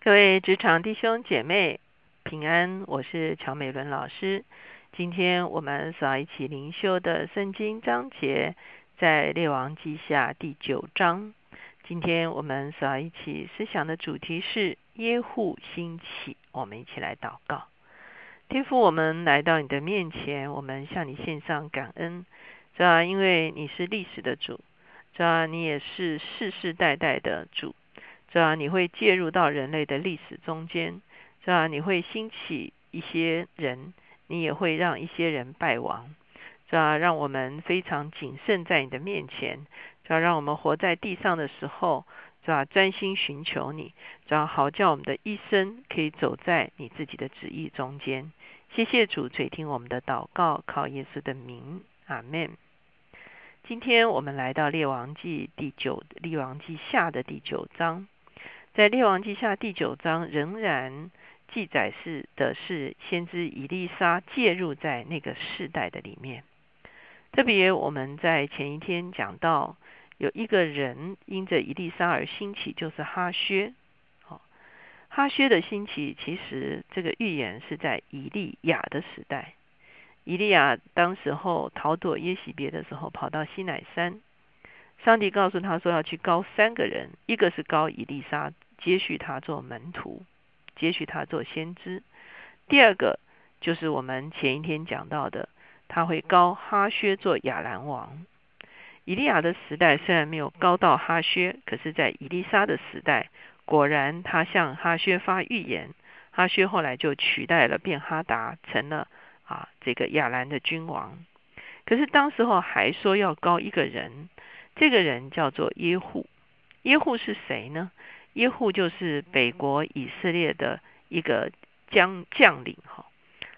各位职场弟兄姐妹平安，我是乔美伦老师。今天我们所一起灵修的圣经章节在列王记下第九章。今天我们所一起思想的主题是耶户兴起。我们一起来祷告，天父，我们来到你的面前，我们向你献上感恩，是吧？因为你是历史的主，是吧？你也是世世代代的主。是吧？你会介入到人类的历史中间，是吧？你会兴起一些人，你也会让一些人败亡，是吧？让我们非常谨慎在你的面前，是吧？让我们活在地上的时候，是吧？专心寻求你，是吧？好叫我们的一生可以走在你自己的旨意中间。谢谢主垂听我们的祷告，靠耶稣的名，阿门。今天我们来到列王记第九，列王记下的第九章。在列王记下第九章仍然记载是的是先知以利沙介入在那个世代的里面。特别我们在前一天讲到有一个人因着以利沙而兴起，就是哈薛。哈薛的兴起其实这个预言是在以利亚的时代。以利亚当时候逃躲耶喜别的时候，跑到西乃山，上帝告诉他说要去高三个人，一个是高以利沙。接续他做门徒，接续他做先知。第二个就是我们前一天讲到的，他会高哈薛做亚兰王。以利亚的时代虽然没有高到哈薛，可是，在以利沙的时代，果然他向哈薛发预言，哈薛后来就取代了便哈达，成了啊这个亚兰的君王。可是当时候还说要高一个人，这个人叫做耶户。耶户是谁呢？耶户就是北国以色列的一个将将领哈，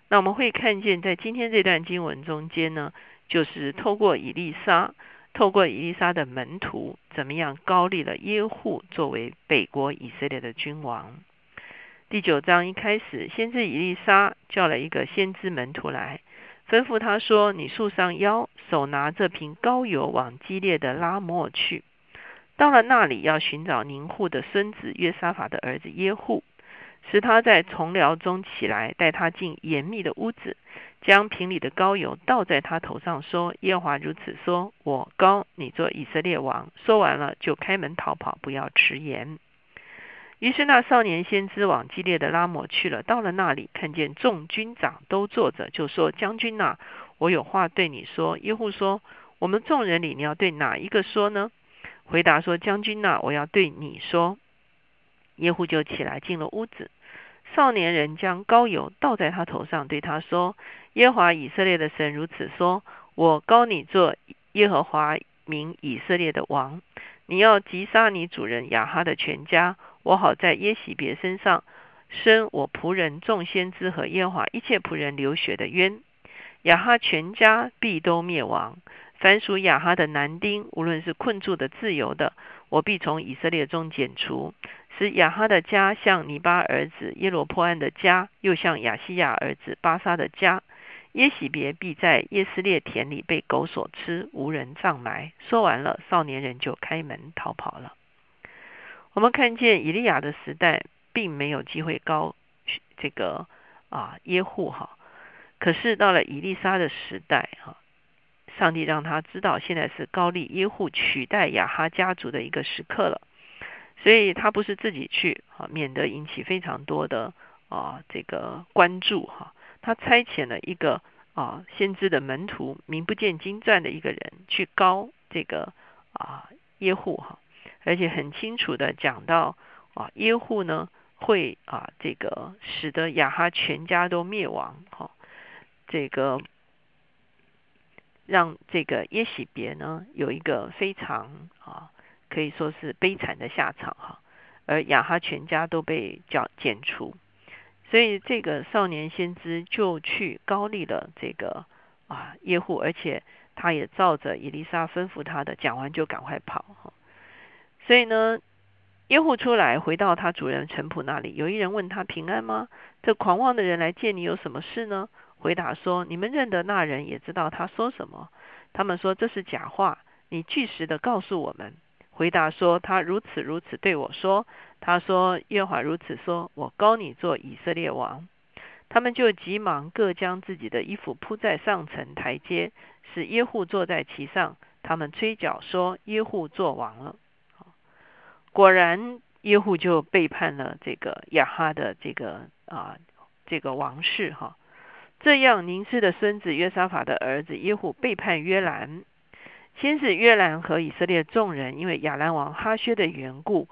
那我们会看见在今天这段经文中间呢，就是透过以利沙，透过以利沙的门徒，怎么样高立了耶户作为北国以色列的君王。第九章一开始，先知以利沙叫了一个先知门徒来，吩咐他说：“你束上腰，手拿这瓶膏油，往激烈的拉莫去。”到了那里，要寻找宁户的孙子约沙法的儿子耶户，使他在从僚中起来，带他进严密的屋子，将瓶里的膏油倒在他头上，说：“耶华如此说，我膏你做以色列王。”说完了，就开门逃跑，不要迟延。于是那少年先知往激烈的拉摩去了。到了那里，看见众军长都坐着，就说：“将军呐，我有话对你说。”耶户说：“我们众人里，你要对哪一个说呢？”回答说：“将军呐，我要对你说。”耶户就起来进了屋子。少年人将膏油倒在他头上，对他说：“耶和华以色列的神如此说：我膏你做耶和华名以色列的王。你要击杀你主人亚哈的全家，我好在耶喜别身上生我仆人众先知和耶和华一切仆人流血的冤。亚哈全家必都灭亡。”凡属亚哈的男丁，无论是困住的、自由的，我必从以色列中剪除，使亚哈的家像尼巴儿子耶罗波安的家，又像亚西亚儿子巴沙的家。耶喜别必在耶斯列田里被狗所吃，无人葬埋。说完了，少年人就开门逃跑了。我们看见以利亚的时代，并没有机会高这个啊耶户哈，可是到了以利沙的时代哈。上帝让他知道，现在是高利耶户取代亚哈家族的一个时刻了，所以他不是自己去啊，免得引起非常多的啊这个关注哈。他差遣了一个啊先知的门徒，名不见经传的一个人去高这个啊耶户哈，而且很清楚的讲到啊耶户呢会啊这个使得亚哈全家都灭亡哈，这个。让这个耶喜别呢有一个非常啊可以说是悲惨的下场哈，而亚哈全家都被叫剪除，所以这个少年先知就去高丽了这个啊耶户，而且他也照着伊丽莎吩咐他的讲完就赶快跑哈，所以呢耶户出来回到他主人陈普那里，有一人问他平安吗？这狂妄的人来见你有什么事呢？回答说：“你们认得那人，也知道他说什么。他们说这是假话。你据实的告诉我们。”回答说：“他如此如此对我说。他说：“耶和华如此说，我高你做以色列王。”他们就急忙各将自己的衣服铺在上层台阶，使耶户坐在其上。他们吹角说：“耶户做王了。”果然，耶户就背叛了这个亚哈的这个啊这个王室哈。这样，宁斯的孙子约沙法的儿子耶户背叛约兰。先是约兰和以色列众人因为亚兰王哈薛的缘故，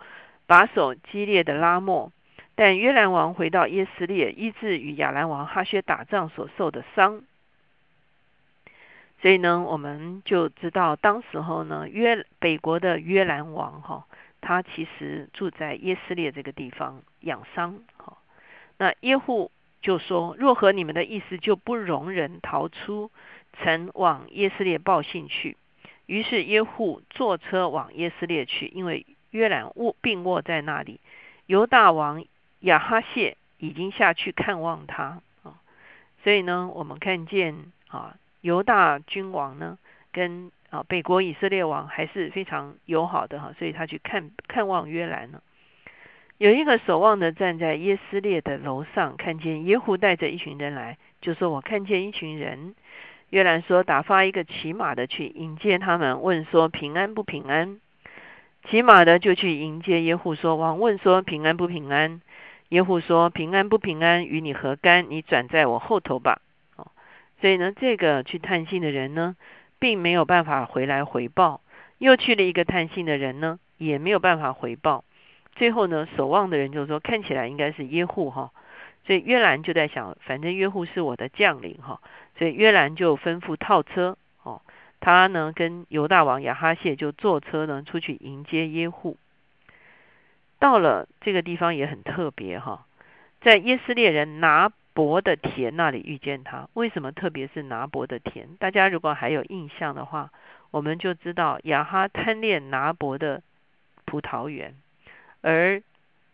把守激烈的拉莫。但约兰王回到耶斯列，医治与亚兰王哈薛打仗所受的伤。所以呢，我们就知道当时候呢，约北国的约兰王哈，他其实住在耶斯列这个地方养伤。哈，那耶户就说：若合你们的意思，就不容人逃出曾往耶斯列报信去。于是耶户坐车往耶斯列去，因为约兰卧病卧在那里。犹大王亚哈谢已经下去看望他啊，所以呢，我们看见啊，犹大君王呢跟啊北国以色列王还是非常友好的哈，所以他去看看望约兰呢。有一个守望的站在耶斯列的楼上，看见耶户带着一群人来，就说：“我看见一群人。”约兰说：“打发一个骑马的去迎接他们，问说平安不平安？”骑马的就去迎接耶户，说：“王问说平安不平安？”耶户说：“平安不平安？与你何干？你转在我后头吧。”哦，所以呢，这个去探信的人呢，并没有办法回来回报；又去了一个探信的人呢，也没有办法回报。最后呢，守望的人就说：“看起来应该是耶户哈。”所以约兰就在想：“反正约户是我的将领哈。”所以约兰就吩咐套车，哦，他呢跟犹大王亚哈谢就坐车呢出去迎接耶户。到了这个地方也很特别哈，在耶斯列人拿伯的田那里遇见他。为什么特别是拿伯的田？大家如果还有印象的话，我们就知道亚哈贪恋拿伯的葡萄园，而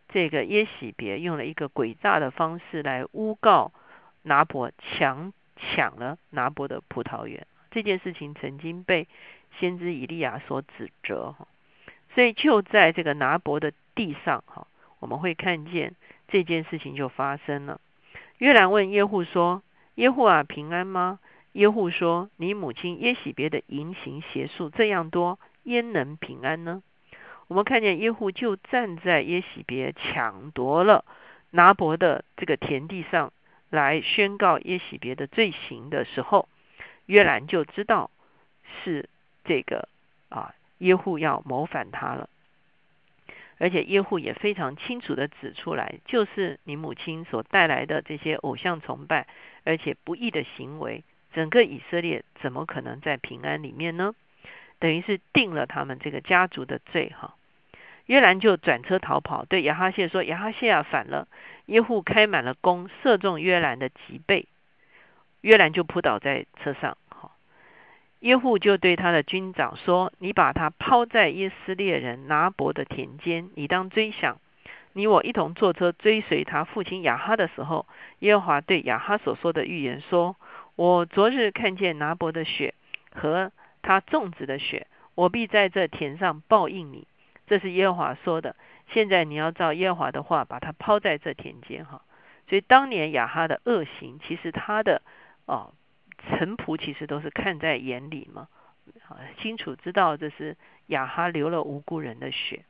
这个耶喜别用了一个诡诈的方式来诬告拿伯强。抢了拿伯的葡萄园，这件事情曾经被先知以利亚所指责哈，所以就在这个拿伯的地上哈，我们会看见这件事情就发生了。约兰问耶户说：“耶户啊，平安吗？”耶户说：“你母亲耶喜别的淫行邪术这样多，焉能平安呢？”我们看见耶户就站在耶喜别抢夺了拿伯的这个田地上。来宣告耶喜别的罪行的时候，约兰就知道是这个啊耶户要谋反他了，而且耶户也非常清楚的指出来，就是你母亲所带来的这些偶像崇拜，而且不义的行为，整个以色列怎么可能在平安里面呢？等于是定了他们这个家族的罪哈。约兰就转车逃跑，对亚哈谢说：“亚哈谢啊，反了！”耶户开满了弓，射中约兰的脊背，约兰就扑倒在车上。哈，耶户就对他的军长说：“你把他抛在耶斯列人拿伯的田间，你当追想，你我一同坐车追随他父亲亚哈的时候，耶和华对亚哈所说的预言说：我昨日看见拿伯的血和他种植的血，我必在这田上报应你。”这是耶和华说的。现在你要照耶和华的话，把它抛在这田间哈。所以当年亚哈的恶行，其实他的哦臣仆其实都是看在眼里嘛，清楚知道这是亚哈流了无辜人的血。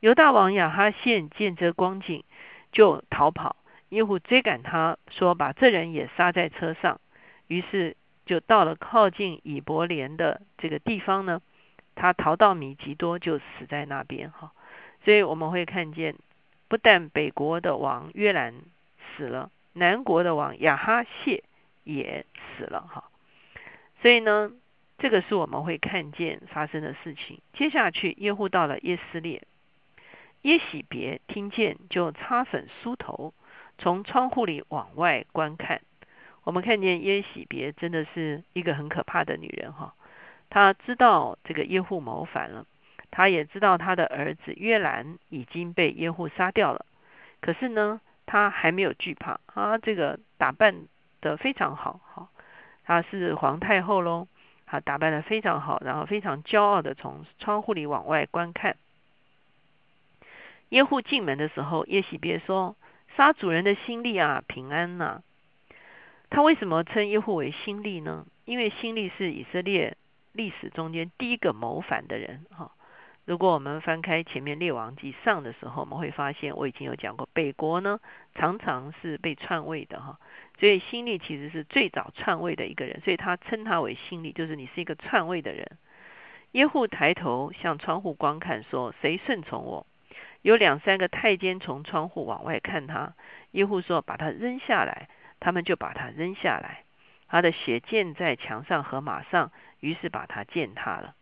犹大王亚哈现见这光景，就逃跑。耶户追赶他，说把这人也杀在车上。于是就到了靠近以伯莲的这个地方呢。他逃到米吉多，就死在那边哈。所以我们会看见，不但北国的王约兰死了，南国的王亚哈谢也死了哈。所以呢，这个是我们会看见发生的事情。接下去耶户到了耶斯列，耶喜别听见就擦粉梳头，从窗户里往外观看。我们看见耶喜别真的是一个很可怕的女人哈。她知道这个耶户谋反了，她也知道她的儿子约兰已经被耶户杀掉了。可是呢，她还没有惧怕，啊这个打扮的非常好，哈，她是皇太后喽，她打扮的非常好，然后非常骄傲的从窗户里往外观看。耶户进门的时候，耶喜别说：“杀主人的心力啊，平安呐。”他为什么称耶户为新力呢？因为新力是以色列历史中间第一个谋反的人哈。如果我们翻开前面列王记上的时候，我们会发现我已经有讲过，北国呢常常是被篡位的哈。所以新力其实是最早篡位的一个人，所以他称他为新力，就是你是一个篡位的人。耶户抬头向窗户观看，说：“谁顺从我？”有两三个太监从窗户往外看他。耶户说：“把他扔下来。”他们就把他扔下来，他的血溅在墙上和马上，于是把他践踏了。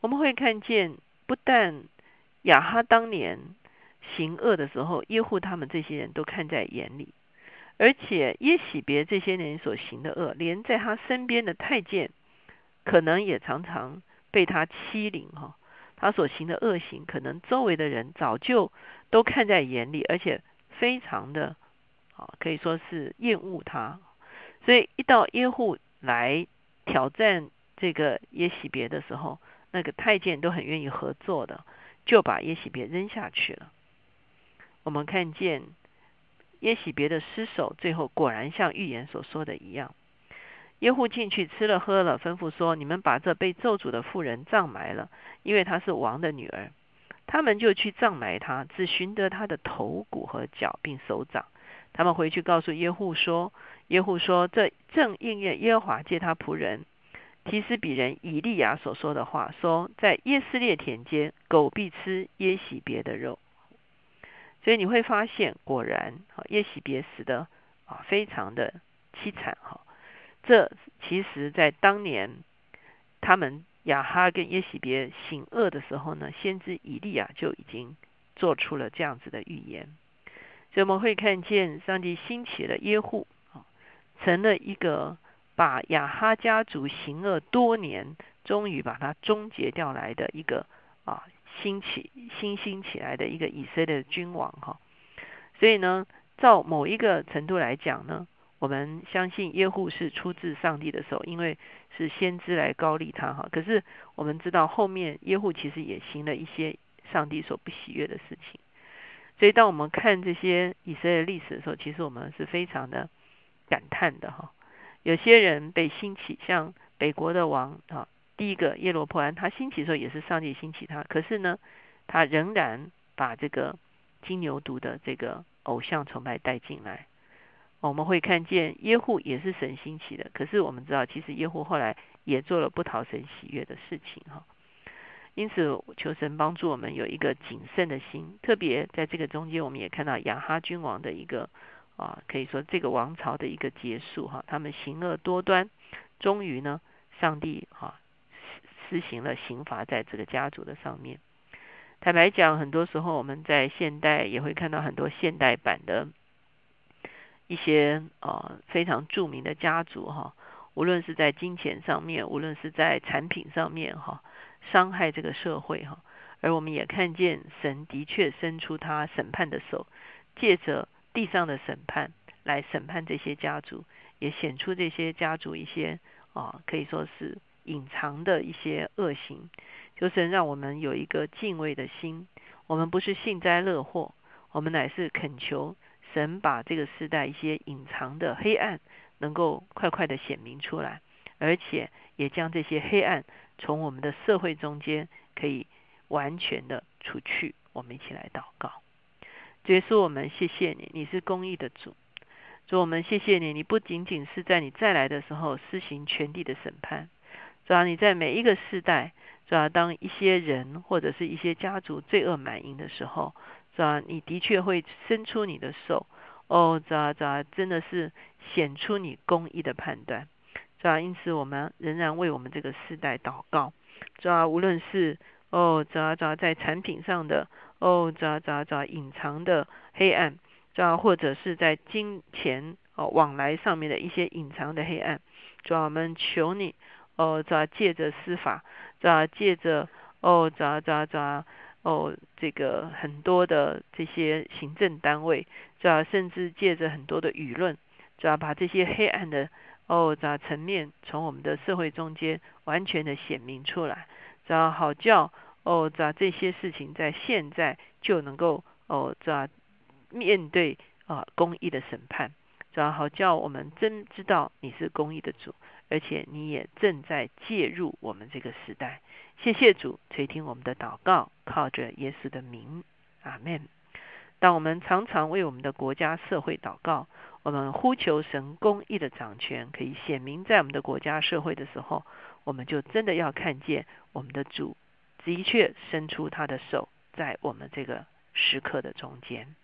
我们会看见，不但亚哈当年行恶的时候，耶户他们这些人都看在眼里，而且耶喜别这些人所行的恶，连在他身边的太监，可能也常常被他欺凌哈。他所行的恶行，可能周围的人早就都看在眼里，而且非常的。可以说是厌恶他，所以一到耶户来挑战这个耶喜别的时候，那个太监都很愿意合作的，就把耶喜别扔下去了。我们看见耶喜别的尸首，最后果然像预言所说的一样，耶户进去吃了喝了，吩咐说：“你们把这被咒诅的妇人葬埋了，因为她是王的女儿。”他们就去葬埋她，只寻得她的头骨和脚，并手掌。他们回去告诉耶户说：“耶户说，这正应验耶和华借他仆人提斯比人以利亚所说的话，说在耶斯列田间，狗必吃耶喜别的肉。所以你会发现，果然，耶喜别死的啊，非常的凄惨哈。这其实在当年他们亚哈跟耶喜别行恶的时候呢，先知以利亚就已经做出了这样子的预言。”所以我们会看见上帝兴起了耶户啊，成了一个把亚哈家族行恶多年，终于把它终结掉来的一个啊兴起新兴起来的一个以色列的君王哈。所以呢，照某一个程度来讲呢，我们相信耶户是出自上帝的手，因为是先知来高利他哈。可是我们知道后面耶户其实也行了一些上帝所不喜悦的事情。所以，当我们看这些以色列历史的时候，其实我们是非常的感叹的哈。有些人被兴起，像北国的王啊，第一个耶罗波安，他兴起的时候也是上帝兴起他，可是呢，他仍然把这个金牛犊的这个偶像崇拜带进来。我们会看见耶户也是神兴起的，可是我们知道，其实耶户后来也做了不讨神喜悦的事情哈。因此，求神帮助我们有一个谨慎的心。特别在这个中间，我们也看到亚哈君王的一个啊，可以说这个王朝的一个结束哈。他们行恶多端，终于呢，上帝哈施行了刑罚在这个家族的上面。坦白讲，很多时候我们在现代也会看到很多现代版的一些啊非常著名的家族哈，无论是在金钱上面，无论是在产品上面哈。伤害这个社会哈，而我们也看见神的确伸出他审判的手，借着地上的审判来审判这些家族，也显出这些家族一些啊可以说是隐藏的一些恶行，就是让我们有一个敬畏的心。我们不是幸灾乐祸，我们乃是恳求神把这个时代一些隐藏的黑暗能够快快的显明出来，而且也将这些黑暗。从我们的社会中间可以完全的除去，我们一起来祷告。主耶稣，我们谢谢你，你是公义的主。主，我们谢谢你，你不仅仅是在你再来的时候施行全地的审判，主要你在每一个世代，主要当一些人或者是一些家族罪恶满盈的时候，主要你的确会伸出你的手，哦，主要主要真的是显出你公义的判断。是吧？因此，我们仍然为我们这个时代祷告。主要无论是哦，主要主要在产品上的哦，主要主要主要隐藏的黑暗，主要或者是在金钱哦往来上面的一些隐藏的黑暗。主要我们求你哦，主要借着司法，主要借着哦，主要主要主要哦，这个很多的这些行政单位，主要甚至借着很多的舆论，主要把这些黑暗的。哦，咋层面从我们的社会中间完全的显明出来，这样好叫哦，咋这些事情在现在就能够哦，咋面对啊公义的审判，然后叫我们真知道你是公义的主，而且你也正在介入我们这个时代。谢谢主垂听我们的祷告，靠着耶稣的名，阿门。当我们常常为我们的国家社会祷告，我们呼求神公义的掌权可以显明在我们的国家社会的时候，我们就真的要看见我们的主的确伸出他的手在我们这个时刻的中间。